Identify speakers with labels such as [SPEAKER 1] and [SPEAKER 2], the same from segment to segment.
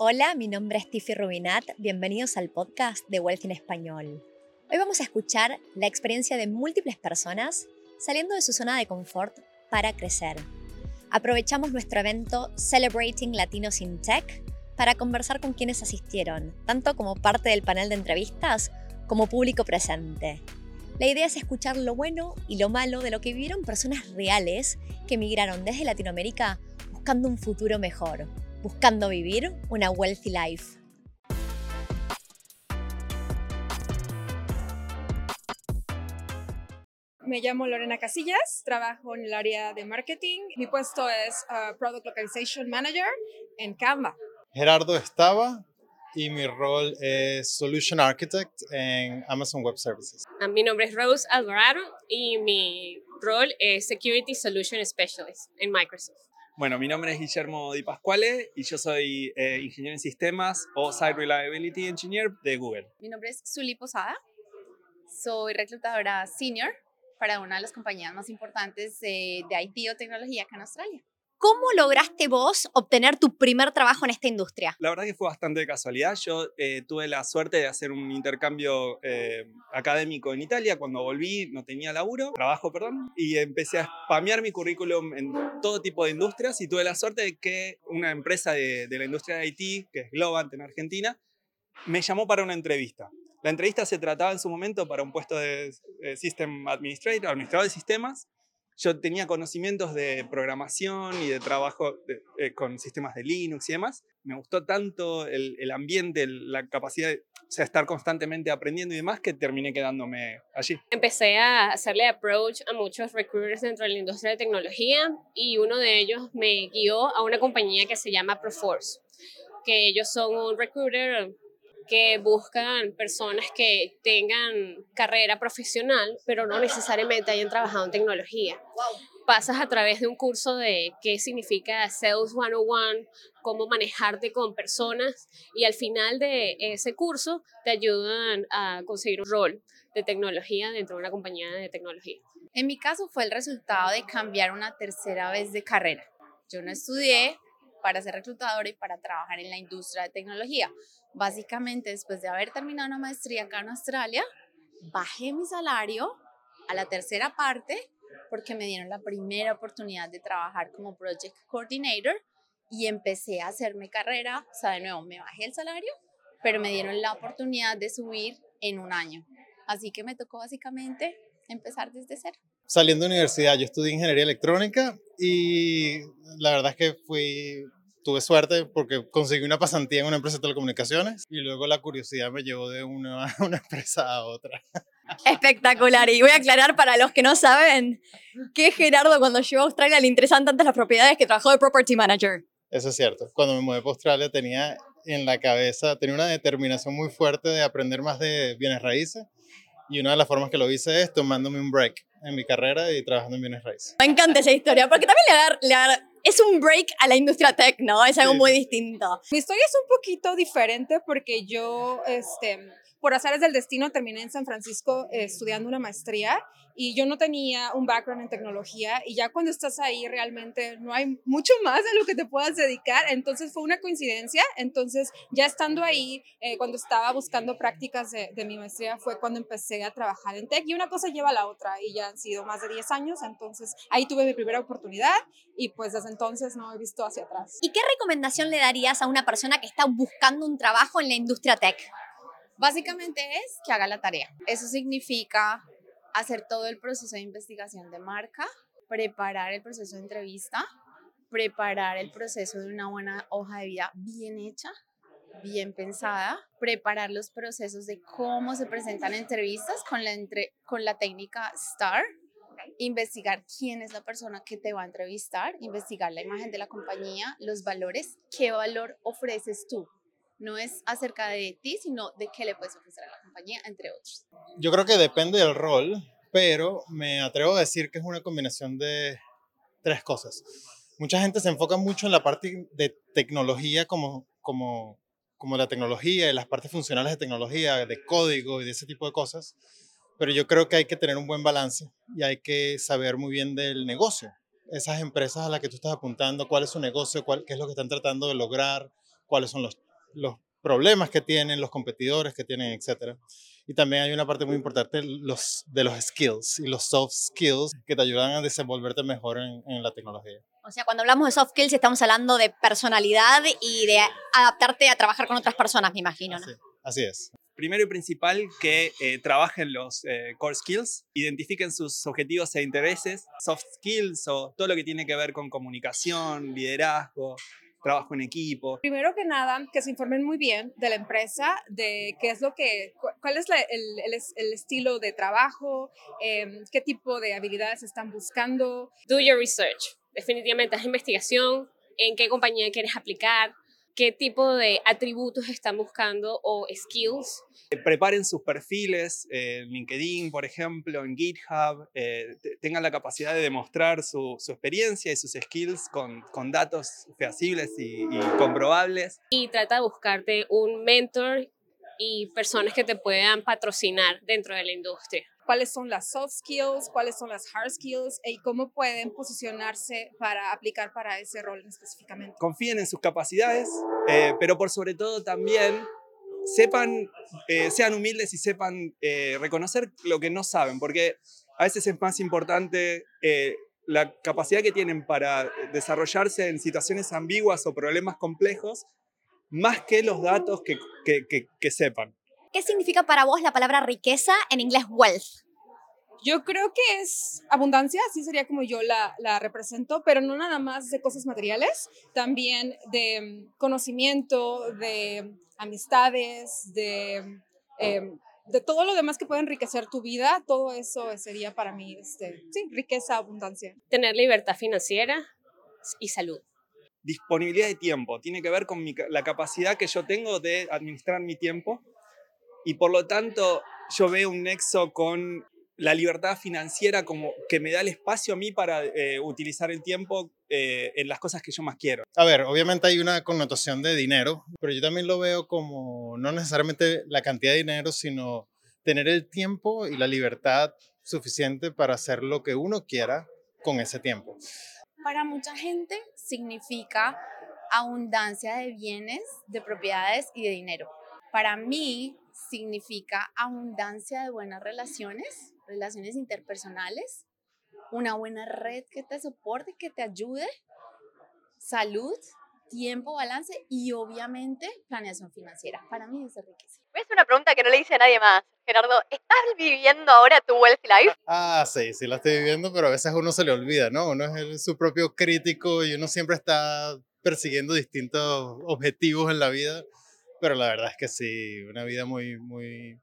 [SPEAKER 1] Hola, mi nombre es Tiffy Rubinat. Bienvenidos al podcast de Wealth en Español. Hoy vamos a escuchar la experiencia de múltiples personas saliendo de su zona de confort para crecer. Aprovechamos nuestro evento Celebrating Latinos in Tech para conversar con quienes asistieron, tanto como parte del panel de entrevistas como público presente. La idea es escuchar lo bueno y lo malo de lo que vivieron personas reales que emigraron desde Latinoamérica buscando un futuro mejor, buscando vivir una wealthy life.
[SPEAKER 2] Me llamo Lorena Casillas, trabajo en el área de marketing. Mi puesto es uh, Product Localization Manager en Canva.
[SPEAKER 3] Gerardo estaba y mi rol es Solution Architect en Amazon Web Services.
[SPEAKER 4] Ah, mi nombre es Rose Alvarado y mi rol es Security Solution Specialist en Microsoft.
[SPEAKER 5] Bueno, mi nombre es Guillermo Di Pasquale y yo soy eh, ingeniero en sistemas o Site Reliability Engineer de Google.
[SPEAKER 6] Mi nombre es Zuli Posada, soy reclutadora senior para una de las compañías más importantes de, de IT o tecnología acá en Australia.
[SPEAKER 1] ¿Cómo lograste vos obtener tu primer trabajo en esta industria?
[SPEAKER 5] La verdad que fue bastante de casualidad. Yo eh, tuve la suerte de hacer un intercambio eh, académico en Italia. Cuando volví no tenía laburo, trabajo, perdón, y empecé a spamear mi currículum en todo tipo de industrias y tuve la suerte de que una empresa de, de la industria de IT, que es Globant en Argentina, me llamó para una entrevista. La entrevista se trataba en su momento para un puesto de eh, System Administrator, administrador de sistemas, yo tenía conocimientos de programación y de trabajo eh, con sistemas de Linux y demás. Me gustó tanto el, ambiente, la capacidad de estar constantemente aprendiendo y demás que terminé quedándome allí.
[SPEAKER 4] Empecé a hacerle approach a muchos recruiters dentro de la industria de tecnología y uno de ellos me guió a una compañía que se llama Proforce, que ellos son un recruiter que buscan personas que tengan carrera profesional, pero no necesariamente hayan trabajado en tecnología. Pasas a través de un curso de qué significa Sales 101, cómo manejarte con personas y al final de ese curso te ayudan a conseguir un rol de tecnología dentro de una compañía de tecnología.
[SPEAKER 6] En mi caso fue el resultado de cambiar una tercera vez de carrera. Yo no estudié para ser reclutadora y para trabajar en la industria de tecnología. Básicamente, después de haber terminado una maestría acá en Australia, bajé mi salario a la tercera parte porque me dieron la primera oportunidad de trabajar como Project Coordinator y empecé a hacerme carrera. O sea, de nuevo, me bajé el salario, pero me dieron la oportunidad de subir en un año. Así que me tocó básicamente empezar desde cero.
[SPEAKER 3] Saliendo de universidad, yo estudié ingeniería electrónica y la verdad es que fui tuve suerte porque conseguí una pasantía en una empresa de telecomunicaciones y luego la curiosidad me llevó de una, una empresa a otra.
[SPEAKER 1] Espectacular. Y voy a aclarar para los que no saben que Gerardo cuando llegó a Australia le interesan tantas las propiedades que trabajó de Property Manager.
[SPEAKER 3] Eso es cierto. Cuando me mudé para Australia tenía en la cabeza, tenía una determinación muy fuerte de aprender más de bienes raíces y una de las formas que lo hice es tomándome un break en mi carrera y trabajando en bienes raíces.
[SPEAKER 1] Me encanta esa historia porque también le da, le da es un break a la industria tech, ¿no? Es algo muy distinto.
[SPEAKER 2] Mi historia es un poquito diferente porque yo, este, por azares del destino, terminé en San Francisco eh, estudiando una maestría y yo no tenía un background en tecnología y ya cuando estás ahí realmente no hay mucho más a lo que te puedas dedicar, entonces fue una coincidencia, entonces ya estando ahí, eh, cuando estaba buscando prácticas de, de, mi maestría fue cuando empecé a trabajar en tech y una cosa lleva a la otra y ya han sido más de 10 años, entonces ahí tuve mi primera oportunidad y pues desde entonces no he visto hacia atrás.
[SPEAKER 1] ¿Y qué recomendación le darías a una persona que está buscando un trabajo en la industria tech?
[SPEAKER 6] Básicamente es que haga la tarea. Eso significa hacer todo el proceso de investigación de marca, preparar el proceso de entrevista, preparar el proceso de una buena hoja de vida bien hecha, bien pensada, preparar los procesos de cómo se presentan entrevistas con la, con la técnica STAR, investigar quién es la persona que te va a entrevistar, investigar la imagen de la compañía, los valores, qué valor ofreces tú. No es acerca de ti, sino de qué le puedes ofrecer a la compañía, entre otros.
[SPEAKER 3] Yo creo que depende del rol, pero me atrevo a decir que es una combinación de tres cosas. Mucha gente se enfoca mucho en la parte de tecnología como, como, como la tecnología y las partes funcionales de tecnología, de código y de ese tipo de cosas, pero yo creo que hay que tener un buen balance y hay que saber muy bien del negocio. Esas empresas a las que tú estás apuntando, cuál es su negocio, cuál, qué es lo que están tratando de lograr, cuáles son los los problemas que tienen, los competidores que tienen, etc. Y también hay una parte muy importante los, de los skills y los soft skills que te ayudan a desenvolverte mejor en, en la tecnología.
[SPEAKER 1] O sea, cuando hablamos de soft skills estamos hablando de personalidad y de adaptarte a trabajar con otras personas, me imagino. ¿no?
[SPEAKER 3] Así, así es.
[SPEAKER 5] Primero y principal, que eh, trabajen los eh, core skills, identifiquen sus objetivos e intereses, soft skills o todo lo que tiene que ver con comunicación, liderazgo, trabajo en equipo.
[SPEAKER 2] Primero que nada, que se informen muy bien de la empresa, de qué es lo que, cuál es la, el, el, el, estilo de trabajo, eh, qué tipo de habilidades están buscando.
[SPEAKER 4] Do your research. Definitivamente haz investigación, en qué compañía quieres aplicar, qué tipo de atributos están buscando o skills.
[SPEAKER 5] Preparen sus perfiles en LinkedIn, por ejemplo, en GitHub, eh, tengan la capacidad de demostrar su, su, experiencia y sus skills con, con datos fehacibles y, y comprobables.
[SPEAKER 4] Y trata de buscarte un mentor y personas que te puedan patrocinar dentro de la industria
[SPEAKER 2] cuáles son las soft skills, cuáles son las hard skills y cómo pueden posicionarse para aplicar para ese rol específicamente.
[SPEAKER 5] Confíen en sus capacidades, eh, pero por sobre todo también sepan, eh, sean humildes y sepan eh, reconocer lo que no saben, porque a veces es más importante eh, la capacidad que tienen para desarrollarse en situaciones ambiguas o problemas complejos, más que los datos que, que, que, que sepan.
[SPEAKER 1] ¿Qué significa para vos la palabra riqueza en inglés wealth?
[SPEAKER 2] Yo creo que es abundancia, así sería como yo la, la, represento, pero no nada más de cosas materiales, también de conocimiento, de amistades, de, eh, de todo lo demás que puede enriquecer tu vida, todo eso sería para mí, este, sí, riqueza, abundancia.
[SPEAKER 4] Tener libertad financiera y salud.
[SPEAKER 5] Disponibilidad de tiempo, tiene que ver con mi, la capacidad que yo tengo de administrar mi tiempo y por lo tanto yo veo un nexo con la libertad financiera como que me da el espacio a mí para eh, utilizar el tiempo eh, en las cosas que yo más quiero.
[SPEAKER 3] A ver, obviamente hay una connotación de dinero, pero yo también lo veo como no necesariamente la cantidad de dinero, sino tener el tiempo y la libertad suficiente para hacer lo que uno quiera con ese tiempo.
[SPEAKER 6] Para mucha gente significa abundancia de bienes, de propiedades y de dinero. Para mí significa abundancia de buenas relaciones, relaciones interpersonales, una buena red que te soporte, que te ayude, salud, tiempo, balance y obviamente planeación financiera. Para mí es riqueza.
[SPEAKER 1] Es una pregunta que no le hice a nadie más. Gerardo, ¿estás viviendo ahora tu wealth life?
[SPEAKER 3] Ah, sí, sí la estoy viviendo, pero a veces uno se le olvida, ¿no? Uno es el, su propio crítico y uno siempre está persiguiendo distintos objetivos en la vida, pero la verdad es que sí, una vida muy, muy,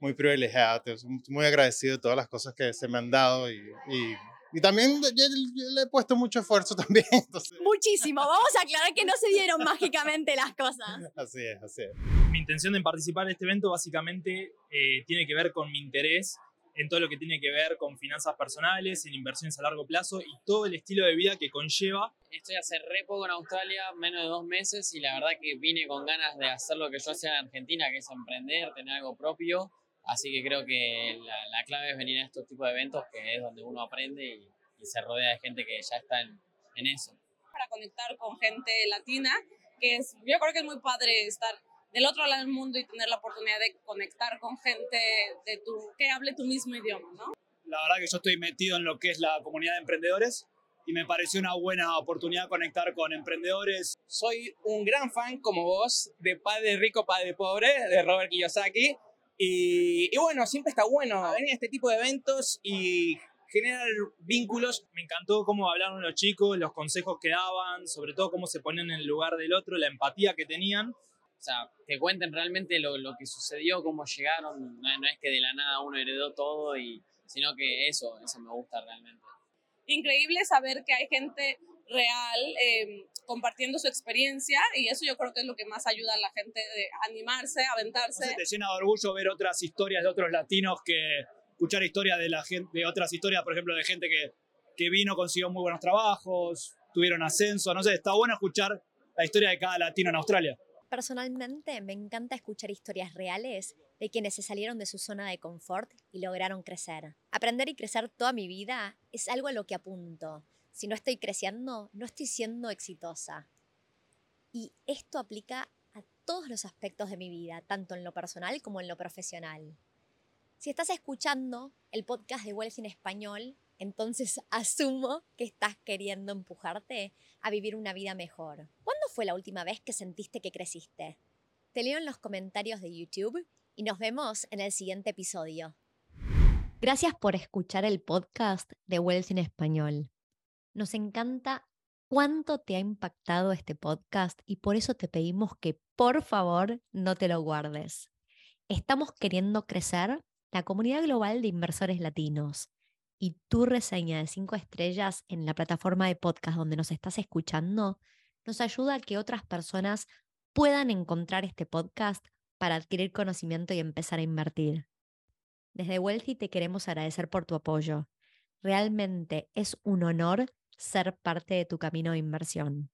[SPEAKER 3] muy privilegiada, muy agradecido de todas las cosas que se me han dado y, y, y también yo, yo, le he puesto mucho esfuerzo también. Entonces.
[SPEAKER 1] Muchísimo, vamos a aclarar que no se dieron mágicamente las cosas.
[SPEAKER 3] Así es, así es.
[SPEAKER 7] Mi intención de participar en este evento básicamente eh, tiene que ver con mi interés en todo lo que tiene que ver con finanzas personales, en inversiones a largo plazo y todo el estilo de vida que conlleva.
[SPEAKER 8] Estoy hace re poco en Australia, menos de dos meses, y la verdad que vine con ganas de hacer lo que yo hacía en Argentina, que es emprender, tener algo propio. Así que creo que la, la clave es venir a estos tipos de eventos, que es donde uno aprende y, y se rodea de gente que ya está en, en eso.
[SPEAKER 9] Para conectar con gente latina, que es, yo creo que es muy padre estar del otro lado del mundo y tener la oportunidad de conectar con gente de tu, que hable tu mismo idioma, ¿no?
[SPEAKER 7] La verdad que yo estoy metido en lo que es la comunidad de emprendedores y me pareció una buena oportunidad conectar con emprendedores.
[SPEAKER 10] Soy un gran fan, como vos, de Padre Rico, Padre Pobre, de Robert Kiyosaki. Y, y bueno, siempre está bueno venir a este tipo de eventos y generar vínculos.
[SPEAKER 7] Me encantó cómo hablaron los chicos, los consejos que daban, sobre todo cómo se ponen en el lugar del otro, la empatía que tenían.
[SPEAKER 8] O sea, que cuenten realmente lo, lo que sucedió, cómo llegaron. No, no, es que de la nada uno heredó todo, y, sino que eso, eso me gusta realmente.
[SPEAKER 9] Increíble saber que hay gente real eh, compartiendo su experiencia y eso yo creo que es lo que más ayuda a la gente de animarse, aventarse.
[SPEAKER 7] No sé, te llena de orgullo ver otras historias de otros latinos que escuchar historias de la gente, de otras historias, por ejemplo, de gente que, que vino, consiguió muy buenos trabajos, tuvieron ascenso, no sé, está bueno escuchar la historia de cada latino en Australia.
[SPEAKER 1] Personalmente me encanta escuchar historias reales de quienes se salieron de su zona de confort y lograron crecer. Aprender y crecer toda mi vida es algo a lo que apunto. Si no estoy creciendo, no estoy siendo exitosa. Y esto aplica a todos los aspectos de mi vida, tanto en lo personal como en lo profesional. Si estás escuchando el podcast de Wealth en español, entonces asumo que estás queriendo empujarte a vivir una vida mejor. ¿Cuándo fue la última vez que sentiste que creciste? Te leo en los comentarios de YouTube y nos vemos en el siguiente episodio. Gracias por escuchar el podcast de Wealth en español. Nos encanta cuánto te ha impactado este podcast y por eso te pedimos que por favor no te lo guardes. Estamos queriendo crecer la comunidad global de inversores latinos y tu reseña de cinco estrellas en la plataforma de podcast donde nos estás escuchando nos ayuda a que otras personas puedan encontrar este podcast para adquirir conocimiento y empezar a invertir. Desde Wealthy te queremos agradecer por tu apoyo. Realmente es un honor ser parte de tu camino de inversión.